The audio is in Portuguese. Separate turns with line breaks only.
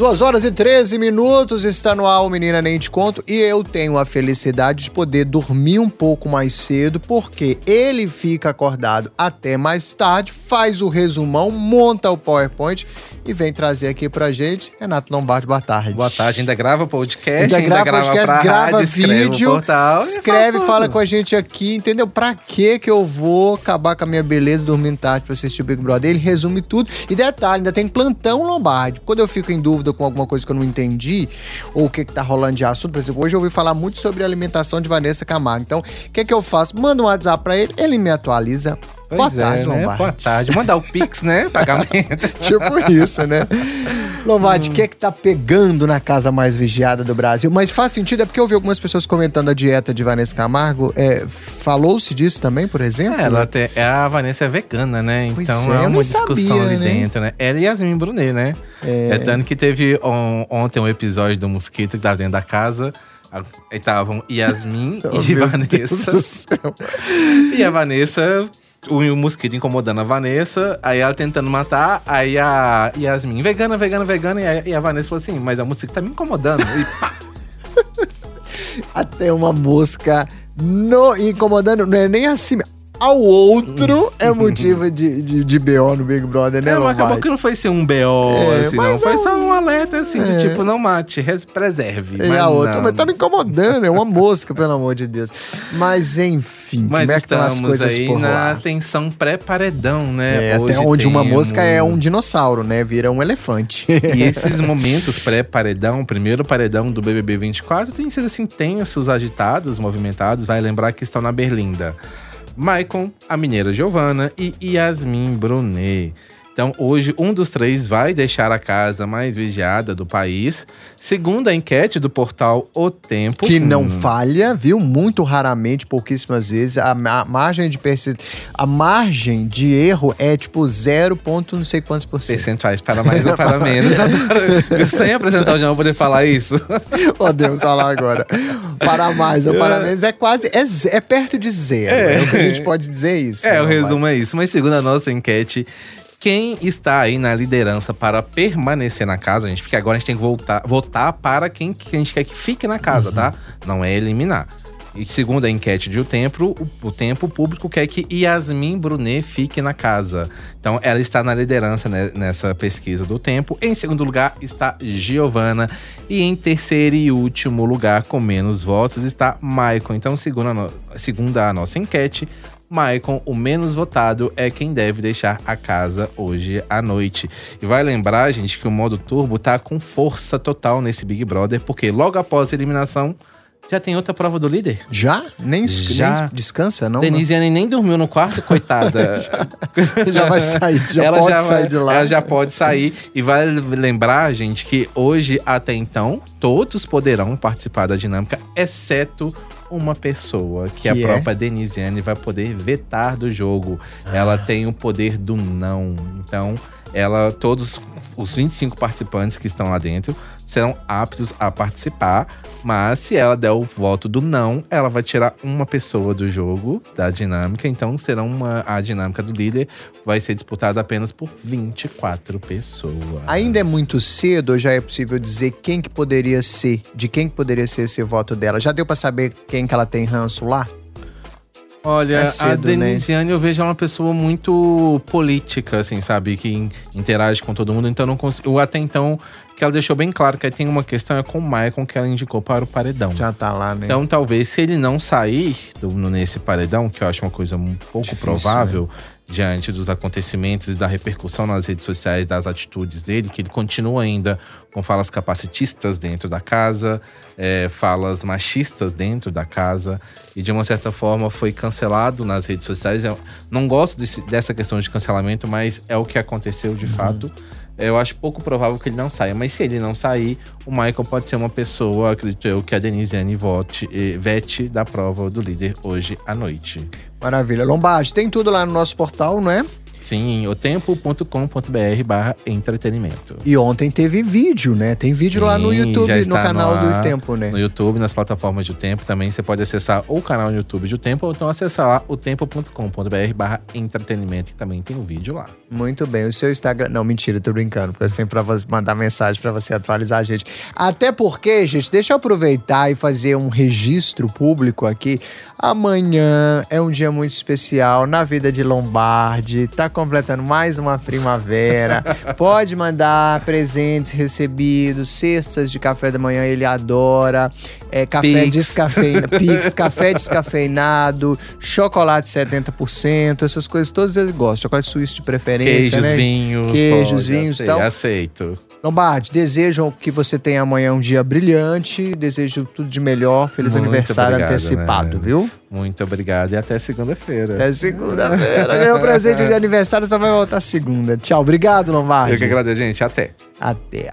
Duas horas e 13 minutos, está no ar o Menina Nem Te Conto e eu tenho a felicidade de poder dormir um pouco mais cedo porque ele fica acordado até mais tarde, faz o resumão, monta o PowerPoint e vem trazer aqui pra gente Renato Lombardi, boa tarde.
Boa tarde, ainda grava podcast,
Ainda,
ainda,
grava,
grava
podcast,
pra
grava
rádio,
vídeo,
portal.
escreve, fala
tudo.
com a gente aqui, entendeu? Pra que que eu vou acabar com a minha beleza dormindo tarde pra assistir o Big Brother? Ele resume tudo. E detalhe, ainda tem plantão Lombardi. Quando eu fico em dúvida com alguma coisa que eu não entendi, ou o que que tá rolando de assunto, por exemplo, hoje eu ouvi falar muito sobre a alimentação de Vanessa Camargo. Então, o que que eu faço? Manda um WhatsApp pra ele, ele me atualiza.
Pois
Boa tarde,
é, né?
Lombardi.
Boa tarde. Mandar o Pix, né? Pagamento.
Tipo isso, né? Lombardi, o que é que tá pegando na casa mais vigiada do Brasil? Mas faz sentido, é porque eu vi algumas pessoas comentando a dieta de Vanessa Camargo. É, Falou-se disso também, por exemplo?
É, ela tem, é a Vanessa é vegana, né? Então
é,
é, uma discussão
sabia,
ali
né?
dentro, né? Ela e Yasmin Brunet, né? É. tanto que teve on- ontem um episódio do Mosquito que tava dentro da casa. estavam Yasmin
Oh,
e Vanessa. E a Vanessa, o, mosquito incomodando a Vanessa, aí ela tentando matar, aí a Yasmin, vegana, vegana, vegana, e a, e a Vanessa falou assim, mas a mosquito tá me incomodando. E pá,
Até uma mosca no, incomodando, não é nem assim. Ao outro é motivo de, de, de BO no Big Brother, né,
é, mas acabou que não foi ser um BO,
É,
assim, não. Foi
é
só
um-
alerta, assim,
É.
de tipo, não mate, res- preserve.
E a outra,
não.
mas tá me incomodando, é uma mosca, pelo amor de Deus. Mas enfim,
Mas
como é que estão as
estamos
coisas
aí
por
na
lá?
tensão pré-paredão, né?
É, até onde uma mosca é um dinossauro, né? Vira um elefante.
E esses momentos pré-paredão, primeiro paredão do BBB 24, tem sido assim tensos, agitados, movimentados. Vai lembrar que estão na Berlinda. Maicon, a mineira Giovana e Yasmin Brunet. Então, hoje, um dos três vai deixar a casa mais vigiada do país. Segundo a enquete do portal O Tempo.
que não
hum,
falha, viu? Muito raramente, pouquíssimas vezes. A, ma- margem de perce... a margem de erro é tipo 0 ponto não sei quantos por cento.
Percentuais para mais ou para menos. Adoro. Eu sem apresentar o João poder falar isso.
Podemos falar agora. Para mais ou para menos é quase. É, é perto de zero. É.
É.
o que a gente pode dizer isso.
É,
né,
o
Lombardi?
resumo é isso. Mas segundo a nossa enquete, quem está aí na liderança para permanecer na casa, gente, porque agora a gente tem que voltar, votar para quem que a gente quer que fique na casa, tá? Não é eliminar. E segundo a enquete de O Tempo, o, o Tempo Público quer que Yasmin Brunet fique na casa. Então ela está na liderança né, nessa pesquisa do Tempo. Em segundo lugar está Giovana. E em terceiro e último lugar, com menos votos, está Michael. Então, segundo a, no- segundo a nossa enquete, Maicon, o menos votado, é quem deve deixar a casa hoje à noite. E vai lembrar, gente, que o modo turbo tá com força total nesse Big Brother, porque logo após a eliminação já tem outra prova do líder.
Já? Nem,
Já.
nem descansa, não?
Denisiane nem dormiu no quarto, coitada.
Já vai sair, já pode
vai-
sair de lá.
Ela já pode sair. E vai lembrar, gente, que hoje, até então, todos poderão participar da dinâmica, exceto uma pessoa, que,
Que
a
é?
própria Denisiane vai poder vetar do jogo. Ela tem o poder do não. Então, ela, todos os 25 participantes que estão lá dentro serão aptos a participar, mas se ela der o voto do não, ela vai tirar uma pessoa do jogo, da dinâmica, então será uma a dinâmica do líder vai ser disputada apenas por 24 pessoas.
Ainda é muito cedo já é possível dizer quem que poderia ser, de quem que poderia ser esse voto dela? Já deu pra saber quem que ela tem ranço lá?
Olha,
É
a
cedo, né?
Denisiane eu vejo ela uma pessoa muito política, assim, sabe? Que in- interage com todo mundo, então não consigo. Até então, que ela deixou bem claro que aí tem uma questão é com o Maicon que ela indicou para o paredão.
Já tá lá, né?
Então, talvez, se ele não sair do- nesse paredão, que eu acho uma coisa um pouco
Difícil,
provável, diante dos acontecimentos e da repercussão nas redes sociais das atitudes dele, que ele continua ainda com falas capacitistas dentro da casa, é, falas machistas dentro da casa, e de uma certa forma foi cancelado nas redes sociais. Eu não gosto desse- dessa questão de cancelamento, mas é o que aconteceu
Uhum.
de fato. Eu acho pouco provável que ele não saia, mas se ele não sair, o Michael pode ser uma pessoa, acredito eu, que a Denisiane vote, eh, vete da prova do líder hoje à noite.
Maravilha. Lombardi, tem tudo lá no nosso portal, não é?
Sim, o tempo.com.br barra entretenimento.
E ontem teve vídeo, né? Tem vídeo
Sim,
lá no YouTube, no canal do Tempo, né?
No YouTube, nas plataformas do Tempo, também você pode acessar o canal no YouTube do Tempo ou então acessar lá o tempo.com.br barra entretenimento, que também tem um vídeo lá.
Muito bem. O seu Instagram. Não, mentira, tô brincando. Foi sempre pra você mandar mensagem pra você atualizar a gente. Até porque, gente, deixa eu aproveitar e fazer um registro público aqui. Amanhã é um dia muito especial na vida de Lombardi. Tá completando mais uma primavera. Pode mandar presentes recebidos, cestas de café da manhã, ele adora. É, café
Pix.
descafeinado, Pix, café descafeinado, chocolate 70%, essas coisas todas ele gosta. Chocolate suíço de preferência,
Queijos,
né?
vinhos.
Queijos,
pode,
vinhos,
aceito,
então.
Aceito.
Lombardi, desejo que você tenha amanhã um dia brilhante, desejo tudo de melhor, feliz
Muito
aniversário
obrigado,
antecipado,
né?
viu?
Muito obrigado e até segunda-feira.
Até segunda-feira. Ganhou presente de aniversário, só vai voltar segunda. Tchau, obrigado, Lombardi.
Eu que agradeço, gente. Até.
Até.